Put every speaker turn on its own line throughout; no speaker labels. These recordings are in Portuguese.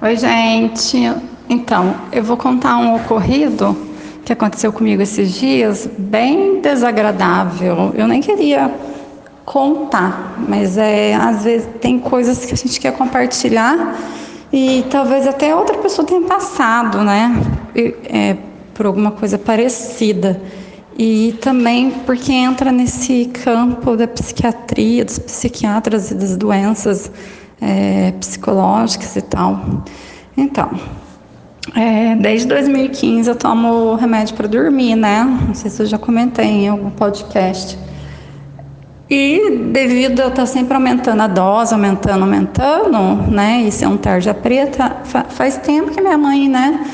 Oi, gente. Então, eu vou contar um ocorrido que aconteceu comigo esses dias, bem desagradável. Eu nem queria contar, mas é às vezes tem coisas que a gente quer compartilhar e talvez até outra pessoa tenha passado, né, é, por alguma coisa parecida. E também porque entra nesse campo da psiquiatria, dos psiquiatras e das doenças é, psicológicas e tal. Então, é, desde 2015 eu tomo remédio para dormir, né? Não sei se eu já comentei em algum podcast. E devido a eu estar sempre aumentando a dose, aumentando, aumentando, né? E ser um tarja preta, fa faz tempo que minha mãe, né,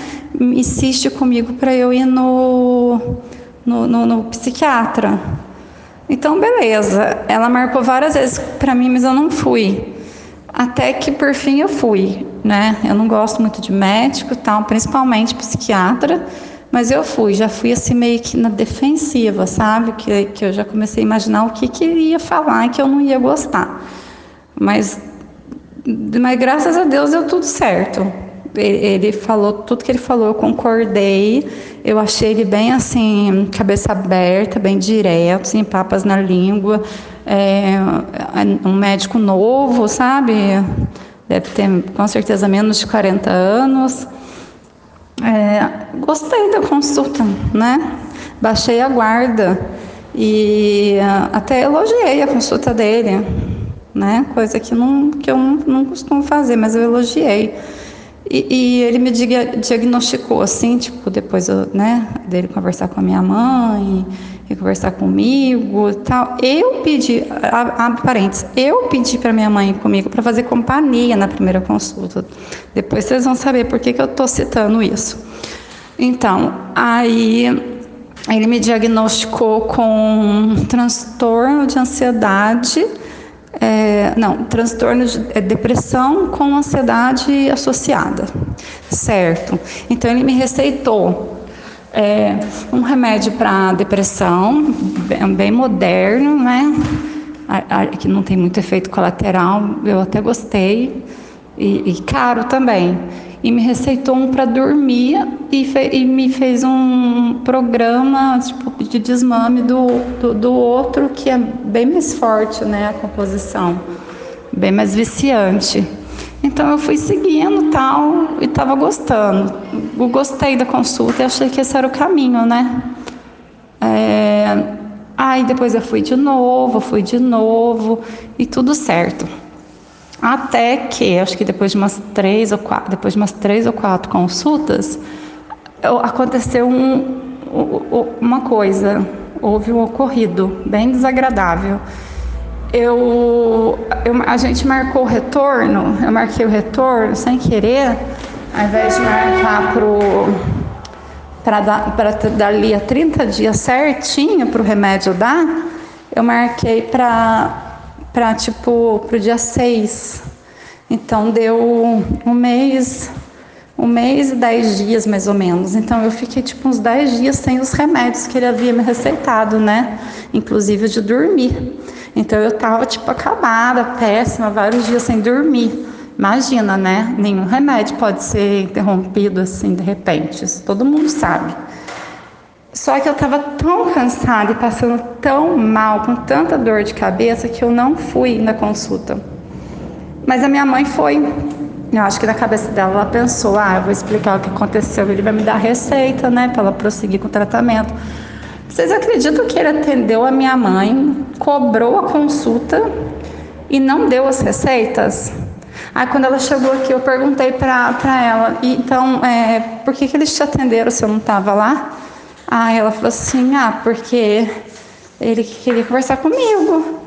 insiste comigo para eu ir no, no, no, no psiquiatra. Então, beleza. Ela marcou várias vezes para mim, mas eu não fui. Até que por fim eu fui, né? Eu não gosto muito de médico, tal, principalmente psiquiatra, mas eu fui, já fui assim meio que na defensiva, sabe? Que, que eu já comecei a imaginar o que queria falar que eu não ia gostar. Mas, mas graças a Deus deu tudo certo. Ele, falou tudo que ele falou, eu concordei. Eu achei ele bem assim, cabeça aberta, bem direto, sem papas na língua é, um médico novo, sabe? Deve ter com certeza menos de 40 anos. É, gostei da consulta, né? Baixei a guarda e até elogiei a consulta dele, né? Coisa que, não, que eu não, não costumo fazer, mas eu elogiei. E, e, ele me diagnosticou assim, tipo, depois eu, né, dele conversar com a minha mãe, e conversar comigo tal. Eu pedi, abre parênteses, eu pedi para minha mãe comigo para fazer companhia na primeira consulta. Depois vocês vão saber por que, que eu estou citando isso. Então, aí ele me diagnosticou com transtorno de ansiedade é, não, transtorno de é, depressão com ansiedade associada, certo? Então ele me receitou é, um remédio para depressão, bem, bem, moderno, né? A, a, que não tem muito efeito colateral, eu até gostei, e, e caro também. E me receitou um para dormir e, fe, e, me fez um programa tipo, de desmame do, do, do outro, que é bem mais forte, né? A composição, bem mais viciante. Então eu fui seguindo tal e estava gostando. Eu gostei da consulta e achei que esse era o caminho, né? É... Aí depois eu fui de novo, fui de novo e tudo certo. Até que, acho que depois de umas três ou quatro, depois de umas três ou quatro consultas, aconteceu um, uma coisa, houve um ocorrido bem desagradável. Eu, eu, a gente marcou o retorno, eu marquei o retorno sem querer, ao invés de marcar para dali a 30 dias certinho para o remédio dar, eu marquei para tipo para o dia 6. Então deu um mês, um mês e dez dias mais ou menos. Então eu fiquei tipo uns 10 dias sem os remédios que ele havia me receitado, né? Inclusive de dormir. Então eu tava tipo acabada, péssima, vários dias sem dormir. Imagina, né? Nenhum remédio pode ser interrompido assim de repente. Isso todo mundo sabe. Só que eu estava tão cansada e passando tão mal, com tanta dor de cabeça, que eu não fui na consulta. Mas a minha mãe foi. Eu acho que na cabeça dela ela pensou: ah, eu vou explicar o que aconteceu, ele vai me dar receita, né, para ela prosseguir com o tratamento. Vocês acreditam que ele atendeu a minha mãe, cobrou a consulta e não deu as receitas? Aí quando ela chegou aqui, eu perguntei para ela, então, é, por que, que eles te atenderam se eu não estava lá? Aí ela falou assim, ah, porque ele queria conversar comigo.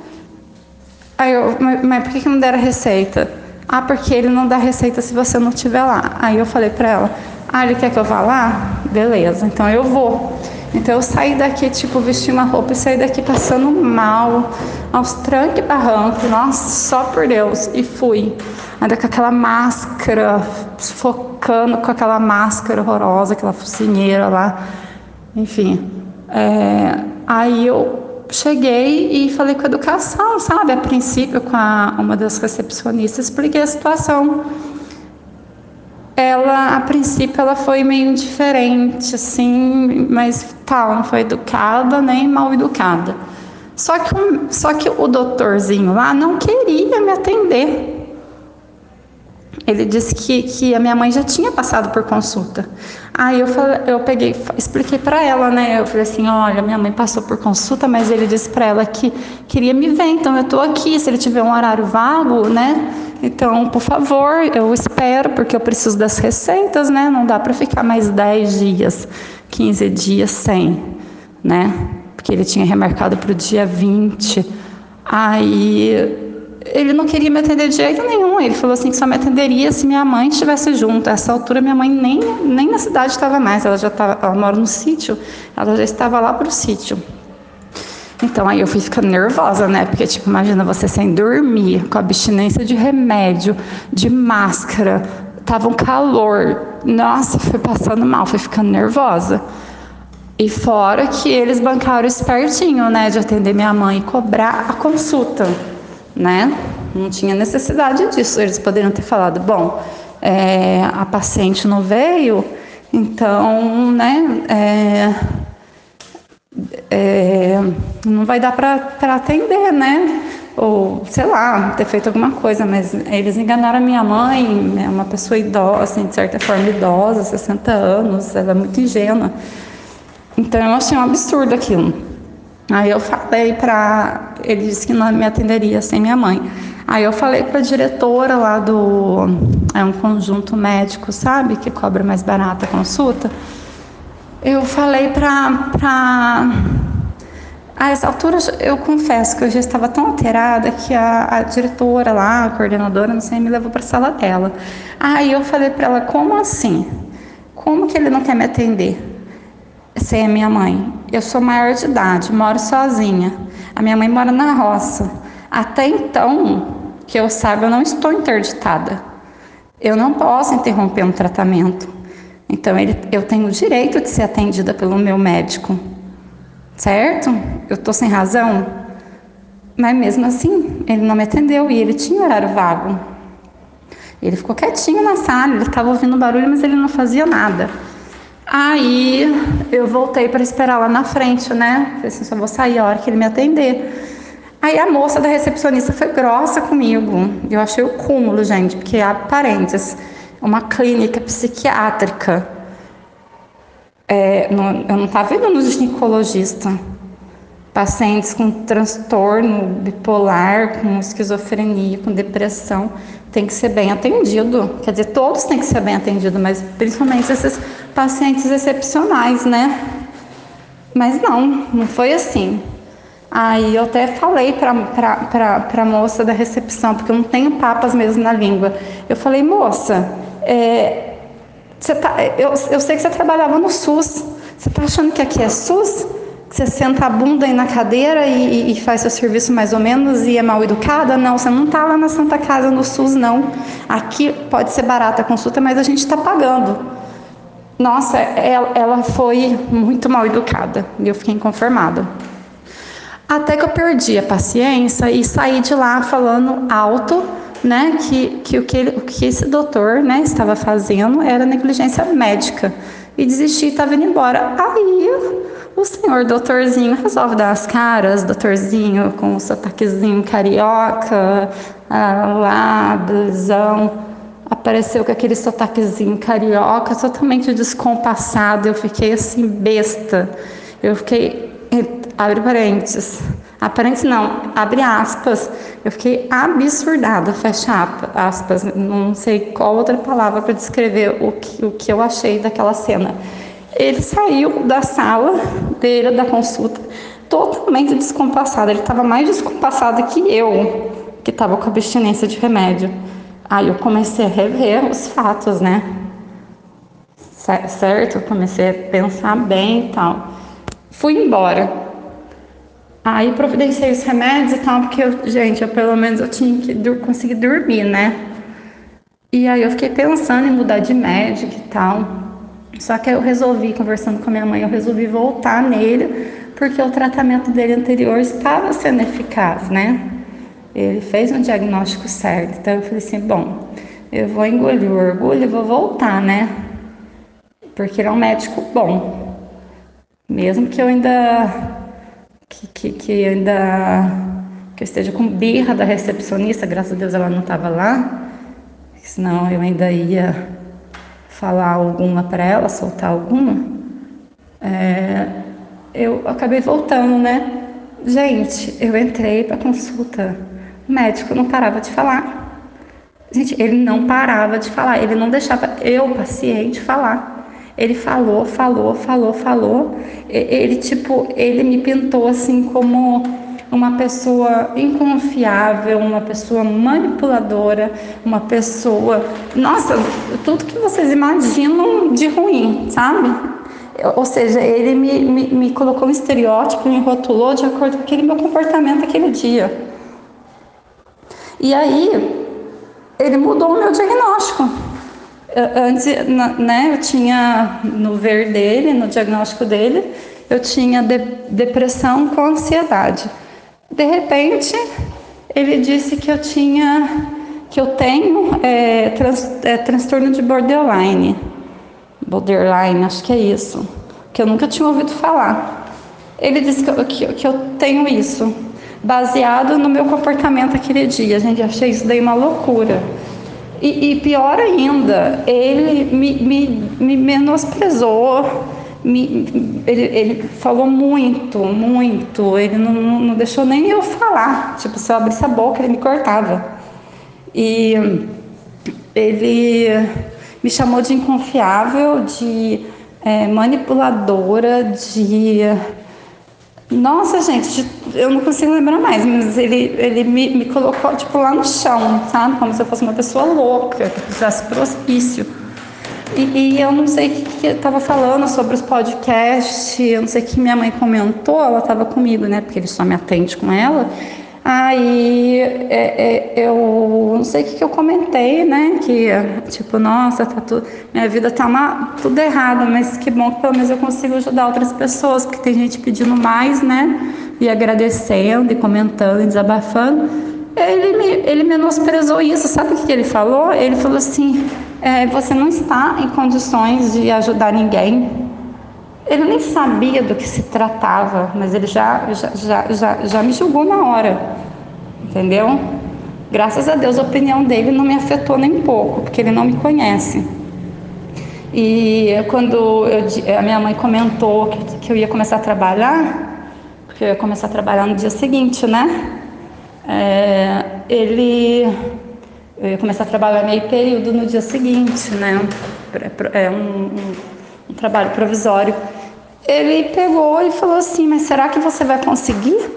Aí eu, mas, por que, não deram a receita? Ah, porque ele não dá receita se você não estiver lá. Aí eu falei para ela, ah, ele quer que eu vá lá? Beleza, então eu vou. Então eu saí daqui, tipo, vesti uma roupa e saí daqui passando mal, aos trancos e barrancos, nossa, só por Deus, e fui. Ainda com aquela máscara, focando com aquela máscara horrorosa, aquela focinheira lá, enfim. É, aí eu cheguei e falei com a educação, sabe? A princípio, com a, uma das recepcionistas, expliquei a situação. ela, a princípio, ela foi meio indiferente, assim, mas tal, não foi educada nem mal educada. Só que, só que o doutorzinho lá não queria me atender. Ele disse que, que a minha mãe já tinha passado por consulta. Aí eu, falei, eu peguei, expliquei para ela, né? Eu falei assim: olha, minha mãe passou por consulta, mas ele disse para ela que queria me ver, então eu estou aqui. Se ele tiver um horário vago, né? Então, por favor, eu espero, porque eu preciso das receitas, né? Não dá para ficar mais 10 dias, 15 dias sem, né? Porque ele tinha remarcado para o dia 20. Aí ele não queria me atender de jeito nenhum. Ele falou assim que só me atenderia se minha mãe estivesse junto. A essa altura minha mãe nem, nem na cidade estava mais. Ela já estava, ela mora no sítio. Ela já estava lá para o sítio. Então aí eu fui ficando nervosa, né? Porque, tipo, imagina você sem dormir, com abstinência de remédio, de máscara, tava um calor. Nossa, fui passando mal, fui ficando nervosa. E fora que eles bancaram espertinho, né? De atender minha mãe e cobrar a consulta, né? Não tinha necessidade disso. Eles poderiam ter falado, bom, é, a paciente não veio, então, né? É, é, não vai dar para atender, né? Ou, sei lá, ter feito alguma coisa, mas eles enganaram a minha mãe, é uma pessoa idosa, assim, de certa forma idosa, 60 anos, ela é muito ingênua. Então eu achei um absurdo aquilo. Aí eu falei para. Ele disse que não me atenderia sem minha mãe. Aí eu falei para a diretora lá do. É um conjunto médico, sabe? Que cobra mais barata a consulta eu falei para. Pra... A essa altura, eu confesso que eu já estava tão alterada que a, a diretora lá, a coordenadora, não sei, me levou para a sala dela. Aí eu falei para ela: como assim? Como que ele não quer me atender? Sem a minha mãe. Eu sou maior de idade, moro sozinha. A minha mãe mora na roça. Até então, que eu saiba, eu não estou interditada. Eu não posso interromper um tratamento. Então, ele, eu tenho o direito de ser atendida pelo meu médico, certo? Eu estou sem razão? Mas mesmo assim, ele não me atendeu e ele tinha horário vago. Ele ficou quietinho na sala, ele estava ouvindo barulho, mas ele não fazia nada. Aí eu voltei para esperar lá na frente, né? Falei assim, só vou sair a hora que ele me atender. Aí a moça da recepcionista foi grossa comigo. Eu achei o cúmulo, gente, porque há parênteses uma clínica psiquiátrica. É, não, eu não estava indo no ginecologista. Pacientes com transtorno bipolar, com esquizofrenia, com depressão, tem que ser bem atendido. Quer dizer, todos têm que ser bem atendidos, mas principalmente esses pacientes excepcionais, né? Mas não, não foi assim. Aí eu até falei para a moça da recepção, porque eu não tenho papas mesmo na língua. Eu falei, moça, é, tá, eu, eu sei que você trabalhava no SUS. Você está achando que aqui é SUS? Você senta a bunda aí na cadeira e, e, faz seu serviço mais ou menos e é mal educada? Não, você não está lá na Santa Casa no SUS, não. Aqui pode ser barata a consulta, mas a gente está pagando. Nossa, ela, ela foi muito mal educada e eu fiquei inconformada. Até que eu perdi a paciência e saí de lá falando alto né, que, que, o, que ele, o que esse doutor né, estava fazendo era negligência médica e desisti e estava indo embora. Aí o senhor doutorzinho resolve dar as caras, doutorzinho com o sotaquezinho carioca, lá, blusão, apareceu com aquele sotaquezinho carioca, totalmente descompassado, eu fiquei assim, besta. Eu fiquei, abre parênteses, Aparente não, abre aspas. Eu fiquei absurdada, fecha aspas. Não sei qual outra palavra para descrever o que, o que eu achei daquela cena. Ele saiu da sala dele, da consulta, totalmente descompassado. Ele estava mais descompassado que eu, que estava com abstinência de remédio. Aí eu comecei a rever os fatos, né? Certo? Eu comecei a pensar bem e tal. Fui embora. Aí providenciei os remédios e tal, porque, eu, gente, eu, pelo menos eu tinha que conseguir dormir, né? E aí eu fiquei pensando em mudar de médico e tal. Só que eu resolvi, conversando com a minha mãe, eu resolvi voltar nele, porque o tratamento dele anterior estava sendo eficaz, né? Ele fez um diagnóstico certo. Então eu falei assim, bom, eu vou engolir o orgulho e vou voltar, né? Porque ele é um médico bom. Mesmo que eu ainda que, que, que ainda que eu esteja com birra da recepcionista, graças a Deus ela não estava lá, senão eu ainda ia falar alguma para ela, soltar alguma. É, eu acabei voltando, né? Gente, eu entrei para consulta, o médico não parava de falar. Gente, ele não parava de falar, ele não deixava eu, paciente, falar. Ele falou, falou, falou, falou. Ele, tipo, ele me pintou assim como uma pessoa inconfiável, uma pessoa manipuladora, uma pessoa. Nossa, tudo que vocês imaginam de ruim, sabe? Ou seja, ele me, me, me colocou um estereótipo, me rotulou de acordo com aquele meu comportamento aquele dia. E aí, ele mudou o meu diagnóstico. Antes, né, eu tinha no ver dele, no diagnóstico dele, eu tinha de, depressão com ansiedade. De repente, ele disse que eu tinha, que eu tenho é, trans, é, transtorno de borderline. Borderline, acho que é isso, que eu nunca tinha ouvido falar. Ele disse que eu, que, que eu tenho isso, baseado no meu comportamento aquele dia. Gente, achei isso daí uma loucura. E, e pior ainda, ele me, me, me menosprezou, me, ele, ele, falou muito, muito, ele não, não, deixou nem eu falar. Tipo, se eu abrisse a boca, ele me cortava. E ele me chamou de inconfiável, de é, manipuladora, de nossa, gente, eu não consigo lembrar mais, mas ele, ele me, me colocou, tipo, lá no chão, sabe? Como se eu fosse uma pessoa louca, que precisasse pro hospício. E, e, eu não sei o que, que estava falando sobre os podcasts, eu não sei o que minha mãe comentou, ela estava comigo, né? Porque ele só me atende com ela. Aí é, é, eu não sei o que, que eu comentei, né? Que tipo, nossa, tá tudo, minha vida tá uma, tudo errado, mas que bom que pelo menos eu consigo ajudar outras pessoas, porque tem gente pedindo mais, né? E agradecendo, e comentando, e desabafando. Ele, me, ele menosprezou isso, sabe o que ele falou? Ele falou assim: é, você não está em condições de ajudar ninguém, ele nem sabia do que se tratava, mas ele já, já, já, já, já me julgou na hora, entendeu? Graças a Deus a opinião dele não me afetou nem pouco, porque ele não me conhece. E quando eu, a minha mãe comentou que, que, eu ia começar a trabalhar, porque eu ia começar a trabalhar no dia seguinte, né? É, ele eu ia começar a trabalhar meio período no dia seguinte, né? É um, um, um trabalho provisório ele pegou e falou assim: Mas será que você vai conseguir?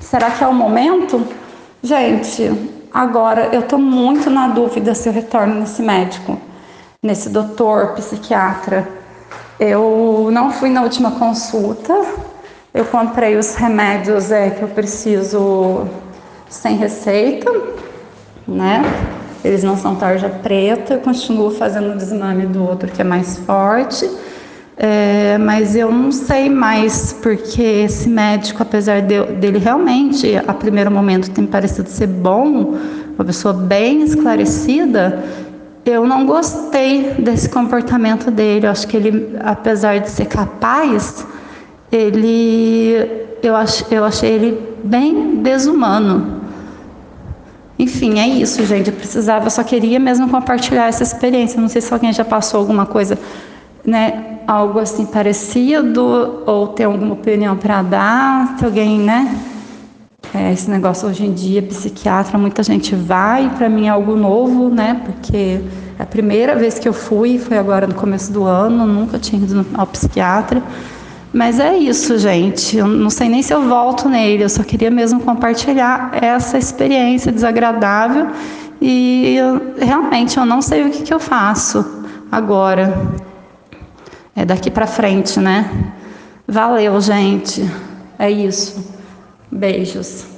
Será que é o momento? Gente, agora eu estou muito na dúvida se eu retorno nesse médico, nesse doutor psiquiatra. Eu não fui na última consulta, eu comprei os remédios é, que eu preciso sem receita, né? Eles não são tarja preta, eu continuo fazendo o desmame do outro que é mais forte. É, mas eu não sei mais, porque esse médico, apesar de, dele realmente, a primeiro momento, ter parecido ser bom, uma pessoa bem esclarecida, eu não gostei desse comportamento dele. Eu acho que ele, apesar de ser capaz, ele, eu, ach, eu achei ele bem desumano. Enfim, é isso, gente. Eu precisava, eu só queria mesmo compartilhar essa experiência. Não sei se alguém já passou alguma coisa né, algo assim parecido ou tem alguma opinião para dar, se alguém, né, é, esse negócio hoje em dia, psiquiatra, muita gente vai, para mim é algo novo, né, porque é a primeira vez que eu fui foi agora no começo do ano, nunca tinha ido ao psiquiatra, mas é isso, gente, eu não sei nem se eu volto nele, eu só queria mesmo compartilhar essa experiência desagradável e eu, realmente eu não sei o que, que eu faço agora é daqui para frente, né? Valeu, gente. É isso. Beijos.